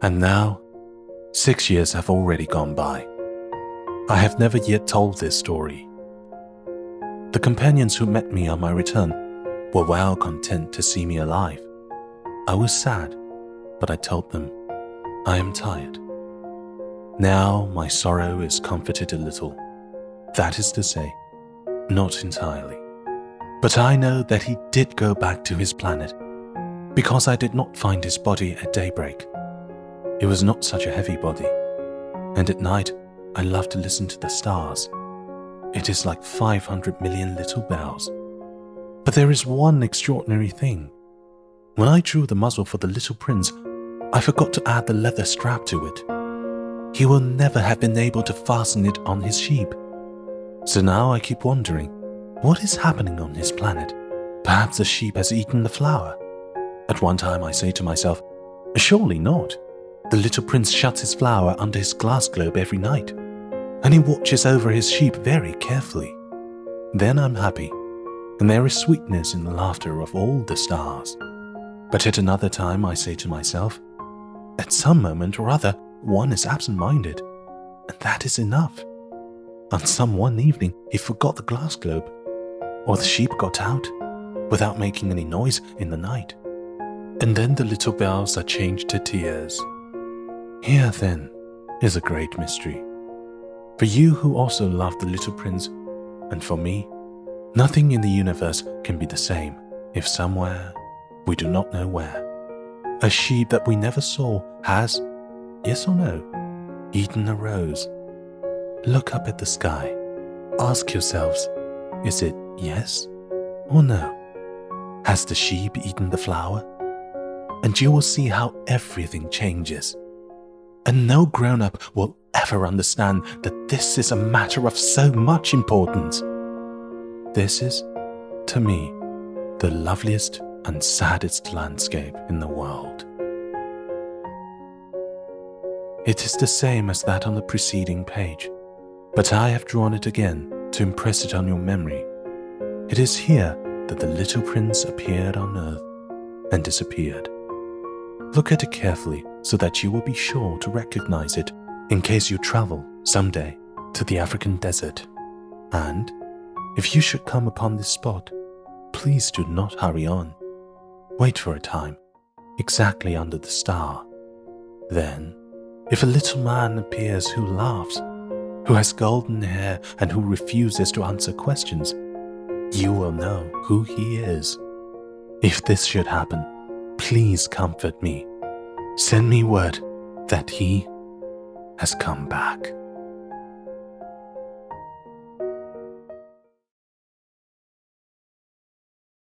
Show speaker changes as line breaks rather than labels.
And now, six years have already gone by. I have never yet told this story. The companions who met me on my return were well content to see me alive. I was sad, but I told them, I am tired. Now my sorrow is comforted a little. That is to say, not entirely. But I know that he did go back to his planet because I did not find his body at daybreak. It was not such a heavy body, and at night I love to listen to the stars. It is like 500 million little bells. But there is one extraordinary thing. When I drew the muzzle for the little prince, I forgot to add the leather strap to it. He will never have been able to fasten it on his sheep. So now I keep wondering what is happening on his planet? Perhaps the sheep has eaten the flower. At one time I say to myself, surely not. The little prince shuts his flower under his glass globe every night, and he watches over his sheep very carefully. Then I'm happy, and there is sweetness in the laughter of all the stars. But at another time I say to myself, at some moment or other, one is absent minded, and that is enough. On some one evening, he forgot the glass globe, or the sheep got out without making any noise in the night. And then the little bells are changed to tears here, then, is a great mystery. For you who also love the little prince, and for me, nothing in the universe can be the same if somewhere, we do not know where, a sheep that we never saw has, yes or no, eaten a rose. Look up at the sky. Ask yourselves, is it yes or no? Has the sheep eaten the flower? And you will see how everything changes. And no grown up will ever understand that this is a matter of so much importance. This is, to me, the loveliest and saddest landscape in the world. It is the same as that on the preceding page, but I have drawn it again to impress it on your memory. It is here that the little prince appeared on earth and disappeared. Look at it carefully so that you will be sure to recognize it in case you travel someday to the African desert. And if you should come upon this spot, please do not hurry on. Wait for a time, exactly under the star. Then, if a little man appears who laughs, who has golden hair, and who refuses to answer questions, you will know who he is. If this should happen, please comfort me Send me word that he has come back.